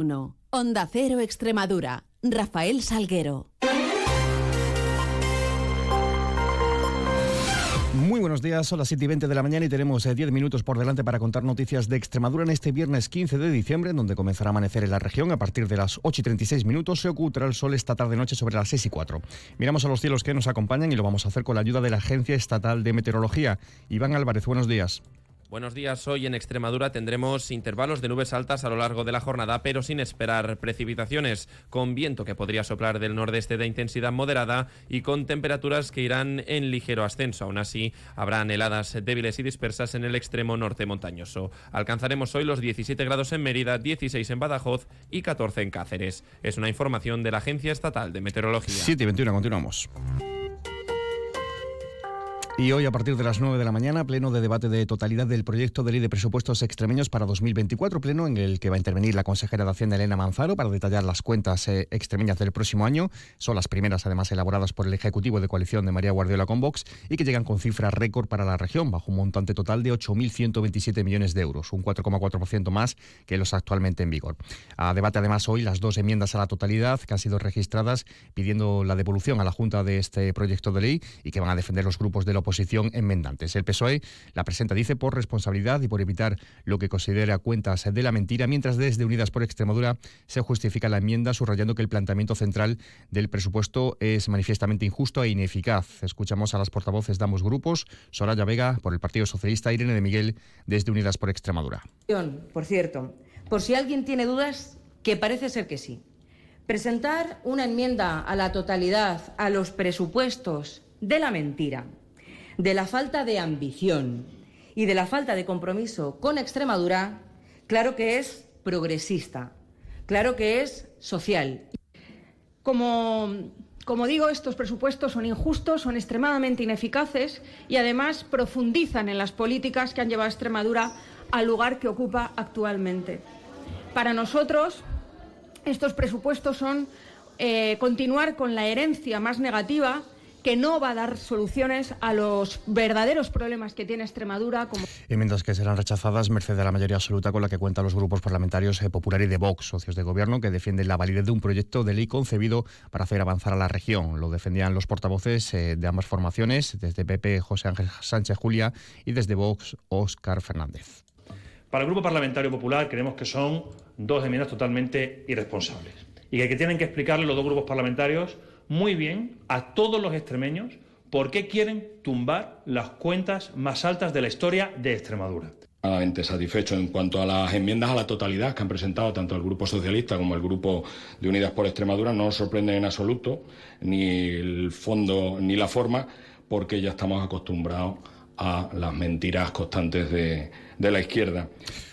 1. Onda Cero Extremadura. Rafael Salguero. Muy buenos días, son las 7 y 20 de la mañana y tenemos 10 eh, minutos por delante para contar noticias de Extremadura en este viernes 15 de diciembre, donde comenzará a amanecer en la región a partir de las 8 y 36 minutos. Se ocultará el sol esta tarde-noche sobre las 6 y 4. Miramos a los cielos que nos acompañan y lo vamos a hacer con la ayuda de la Agencia Estatal de Meteorología. Iván Álvarez, buenos días. Buenos días. Hoy en Extremadura tendremos intervalos de nubes altas a lo largo de la jornada, pero sin esperar precipitaciones, con viento que podría soplar del nordeste de intensidad moderada y con temperaturas que irán en ligero ascenso. Aún así, habrá heladas débiles y dispersas en el extremo norte montañoso. Alcanzaremos hoy los 17 grados en Mérida, 16 en Badajoz y 14 en Cáceres. Es una información de la Agencia Estatal de Meteorología. 7 y 21, continuamos. Y hoy, a partir de las 9 de la mañana, pleno de debate de totalidad del proyecto de ley de presupuestos extremeños para 2024, pleno en el que va a intervenir la consejera de Hacienda, Elena Manzaro, para detallar las cuentas eh, extremeñas del próximo año. Son las primeras, además, elaboradas por el Ejecutivo de Coalición de María Guardiola con Vox y que llegan con cifras récord para la región, bajo un montante total de 8.127 millones de euros, un 4,4% más que los actualmente en vigor. A debate, además, hoy las dos enmiendas a la totalidad que han sido registradas pidiendo la devolución a la Junta de este proyecto de ley y que van a defender los grupos de la oposición enmendantes. El PSOE la presenta, dice, por responsabilidad y por evitar lo que considera cuentas de la mentira, mientras desde Unidas por Extremadura se justifica la enmienda subrayando que el planteamiento central del presupuesto es manifiestamente injusto e ineficaz. Escuchamos a las portavoces de ambos grupos, Soraya Vega por el Partido Socialista, Irene de Miguel desde Unidas por Extremadura. Por cierto, por si alguien tiene dudas, que parece ser que sí. Presentar una enmienda a la totalidad a los presupuestos de la mentira de la falta de ambición y de la falta de compromiso con Extremadura, claro que es progresista, claro que es social. Como, como digo, estos presupuestos son injustos, son extremadamente ineficaces y además profundizan en las políticas que han llevado a Extremadura al lugar que ocupa actualmente. Para nosotros, estos presupuestos son eh, continuar con la herencia más negativa que no va a dar soluciones a los verdaderos problemas que tiene Extremadura. Como... Enmiendas que serán rechazadas merced de la mayoría absoluta con la que cuentan los grupos parlamentarios eh, Popular y de Vox, socios de gobierno, que defienden la validez de un proyecto de ley concebido para hacer avanzar a la región. Lo defendían los portavoces eh, de ambas formaciones, desde PP José Ángel Sánchez Julia y desde Vox Óscar Fernández. Para el Grupo Parlamentario Popular creemos que son dos enmiendas totalmente irresponsables y que tienen que explicarle los dos grupos parlamentarios muy bien a todos los extremeños por qué quieren tumbar las cuentas más altas de la historia de Extremadura. satisfecho en cuanto a las enmiendas a la totalidad que han presentado tanto el Grupo Socialista como el Grupo de Unidas por Extremadura. No nos sorprende en absoluto ni el fondo ni la forma, porque ya estamos acostumbrados a las mentiras constantes de, de la izquierda.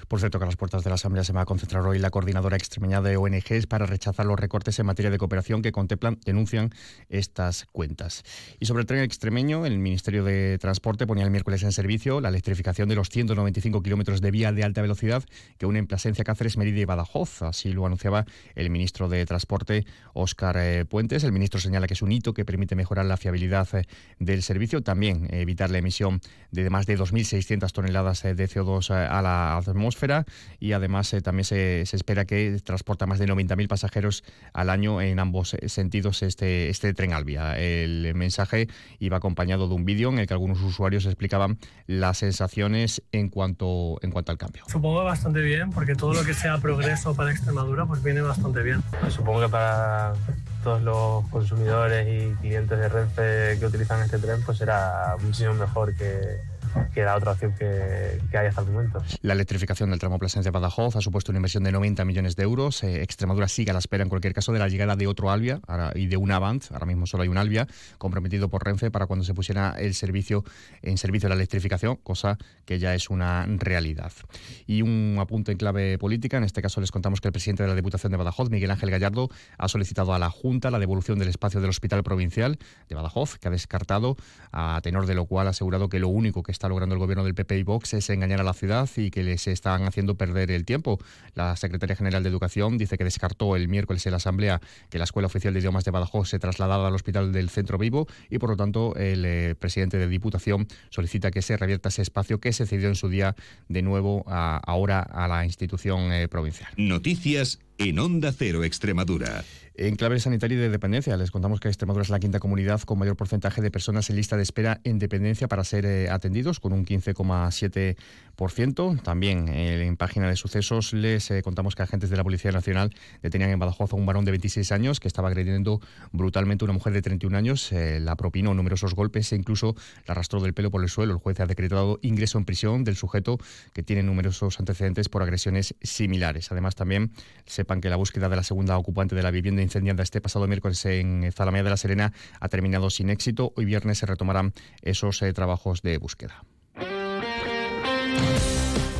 Por cierto, que a las puertas de la Asamblea se va a concentrar hoy la coordinadora extremeña de ONGs para rechazar los recortes en materia de cooperación que contemplan, denuncian estas cuentas. Y sobre el tren extremeño, el Ministerio de Transporte ponía el miércoles en servicio la electrificación de los 195 kilómetros de vía de alta velocidad que unen Plasencia, Cáceres, Merida y Badajoz. Así lo anunciaba el ministro de Transporte, Óscar eh, Puentes. El ministro señala que es un hito que permite mejorar la fiabilidad eh, del servicio, también evitar la emisión de más de 2.600 toneladas eh, de CO2 a la atmósfera y además eh, también se, espera que transporta más de 90.000 pasajeros al año en ambos eh, sentidos este, este tren Albia. El mensaje iba acompañado de un vídeo en el que algunos usuarios explicaban las sensaciones en cuanto, en cuanto al cambio. Supongo bastante bien, porque todo lo que sea progreso para Extremadura pues viene bastante bien. Pues supongo que para todos los consumidores y clientes de Renfe que utilizan este tren pues será muchísimo mejor que que la otra opción que, hay hasta el momento. La electrificación del tramo Plasencia-Badajoz ha supuesto una inversión de 90 millones de euros. Eh, Extremadura sigue a la espera, en cualquier caso, de la llegada de otro Albia y de un Avant. Ahora mismo solo hay un Albia comprometido por Renfe para cuando se pusiera el servicio en servicio de la electrificación, cosa que ya es una realidad. Y un apunte en clave política. En este caso les contamos que el presidente de la Diputación de Badajoz, Miguel Ángel Gallardo, ha solicitado a la Junta la devolución del espacio del Hospital Provincial de Badajoz, que ha descartado, a tenor de lo cual ha asegurado que lo único que está logrando el gobierno del PP y Vox es engañar a la ciudad y que les están haciendo perder el tiempo. La secretaria general de Educación dice que descartó el miércoles en la Asamblea que la Escuela Oficial de Idiomas de Badajoz se trasladara al Hospital del Centro Vivo y, por lo tanto, el eh, presidente de Diputación solicita que se revierta ese espacio que se cedió en su día de nuevo ahora a la institución eh, provincial. Noticias en Onda Cero Extremadura. En clave sanitaria y de dependencia, les contamos que Extremadura es la quinta comunidad con mayor porcentaje de personas en lista de espera en dependencia para ser eh, atendidos, con un 15,7%. También eh, en página de sucesos les eh, contamos que agentes de la Policía Nacional detenían en Badajoz a un varón de 26 años que estaba agrediendo brutalmente a una mujer de 31 años. la propinó numerosos golpes e incluso la arrastró del pelo por el suelo. El juez ha decretado ingreso en prisión del sujeto que tiene numerosos antecedentes por agresiones similares. Además, también que la búsqueda de la segunda ocupante de la vivienda incendiada este pasado miércoles en Zalamea de la Serena ha terminado sin éxito. Hoy viernes se retomarán esos eh, trabajos de búsqueda.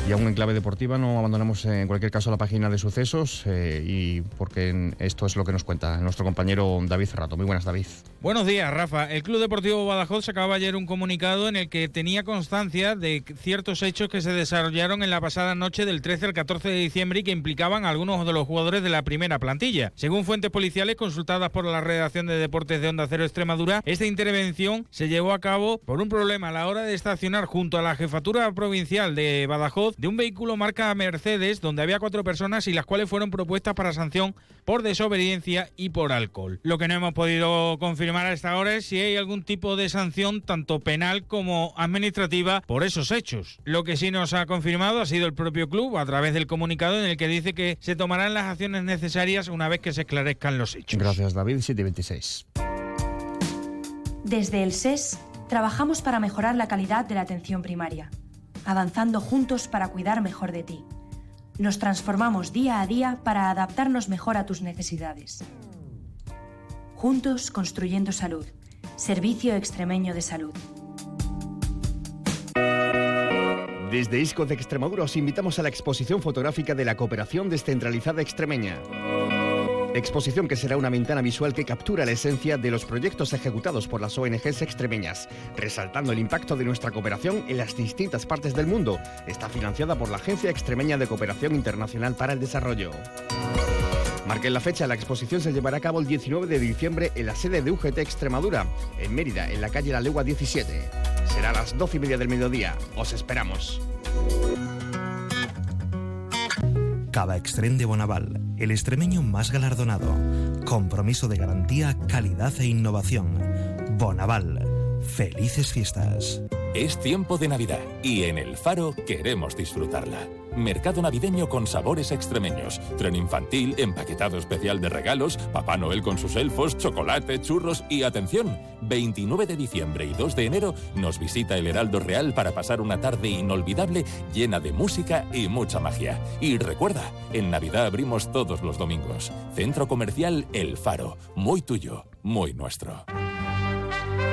Y aún en clave deportiva no abandonamos en cualquier caso la página de sucesos eh, y porque esto es lo que nos cuenta nuestro compañero David Cerrato. Muy buenas, David. Buenos días, Rafa. El Club Deportivo Badajoz sacaba ayer un comunicado en el que tenía constancia de ciertos hechos que se desarrollaron en la pasada noche del 13 al 14 de diciembre y que implicaban a algunos de los jugadores de la primera plantilla. Según fuentes policiales consultadas por la redacción de deportes de Onda Cero Extremadura, esta intervención se llevó a cabo por un problema a la hora de estacionar junto a la jefatura provincial de Badajoz de un vehículo marca Mercedes donde había cuatro personas y las cuales fueron propuestas para sanción por desobediencia y por alcohol. Lo que no hemos podido confirmar a esta hora es si hay algún tipo de sanción tanto penal como administrativa por esos hechos. Lo que sí nos ha confirmado ha sido el propio club a través del comunicado en el que dice que se tomarán las acciones necesarias una vez que se esclarezcan los hechos. Gracias David, 726. Desde el SES trabajamos para mejorar la calidad de la atención primaria avanzando juntos para cuidar mejor de ti. Nos transformamos día a día para adaptarnos mejor a tus necesidades. Juntos construyendo salud. Servicio Extremeño de Salud. Desde ISCO de Extremadura os invitamos a la exposición fotográfica de la Cooperación Descentralizada Extremeña. Exposición que será una ventana visual que captura la esencia de los proyectos ejecutados por las ONGs extremeñas, resaltando el impacto de nuestra cooperación en las distintas partes del mundo. Está financiada por la Agencia Extremeña de Cooperación Internacional para el Desarrollo. Marquen la fecha, la exposición se llevará a cabo el 19 de diciembre en la sede de UGT Extremadura, en Mérida, en la calle La Legua 17. Será a las 12 y media del mediodía. Os esperamos. Cava Extrem de Bonaval, el extremeño más galardonado. Compromiso de garantía, calidad e innovación. Bonaval. Felices fiestas. Es tiempo de Navidad y en el Faro queremos disfrutarla. Mercado navideño con sabores extremeños, tren infantil, empaquetado especial de regalos, Papá Noel con sus elfos, chocolate, churros y atención, 29 de diciembre y 2 de enero nos visita el Heraldo Real para pasar una tarde inolvidable llena de música y mucha magia. Y recuerda, en Navidad abrimos todos los domingos. Centro Comercial El Faro, muy tuyo, muy nuestro.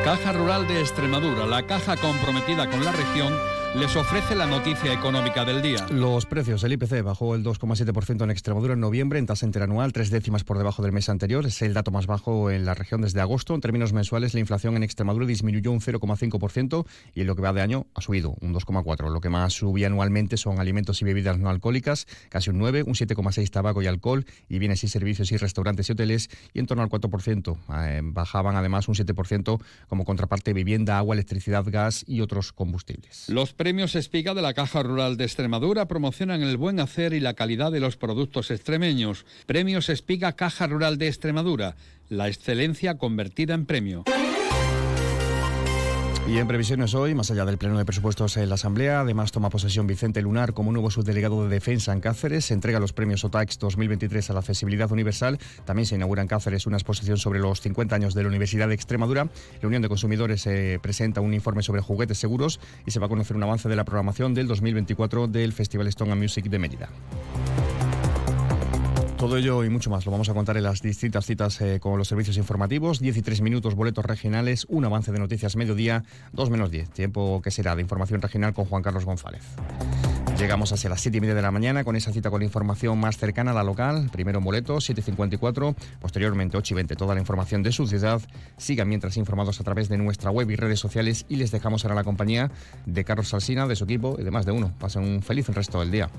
Caja Rural de Extremadura, la caja comprometida con la región les ofrece la noticia económica del día. Los precios, el IPC bajó el 2,7% en Extremadura en noviembre en tasa interanual, tres décimas por debajo del mes anterior. Es el dato más bajo en la región desde agosto. En términos mensuales, la inflación en Extremadura disminuyó un 0,5% y en lo que va de año ha subido un 2,4%. Lo que más subía anualmente son alimentos y bebidas no alcohólicas, casi un 9%, un 7,6% tabaco y alcohol, y bienes y servicios y restaurantes y hoteles, y en torno al 4%. Eh, bajaban además un 7% como contraparte vivienda, agua, electricidad, gas y otros combustibles. Los premios Espiga de la Caja Rural de Extremadura promocionan el buen hacer y la calidad de los productos extremeños. Premios Espiga Caja Rural de Extremadura, la excelencia convertida en premio. Y en previsiones hoy, más allá del pleno de presupuestos en la Asamblea, además toma posesión Vicente Lunar como nuevo subdelegado de Defensa en Cáceres. Se entrega los premios OTAX 2023 a la accesibilidad universal. También se inaugura en Cáceres una exposición sobre los 50 años de la Universidad de Extremadura. La Unión de Consumidores eh, presenta un informe sobre juguetes seguros y se va a conocer un avance de la programación del 2024 del Festival Stone Music de Mérida. Todo ello y mucho más lo vamos a contar en las distintas citas eh, con los servicios informativos. 13 minutos, boletos regionales, un avance de noticias mediodía, 2 menos 10. Tiempo que será de información regional con Juan Carlos González. Llegamos hacia las 7 y media de la mañana con esa cita con la información más cercana a la local. Primero Moleto, 7.54, posteriormente 8 y 20. Toda la información de su ciudad. Sigan mientras informados a través de nuestra web y redes sociales y les dejamos ahora la compañía de Carlos Salsina, de su equipo y de más de uno. Pasen un feliz resto del día.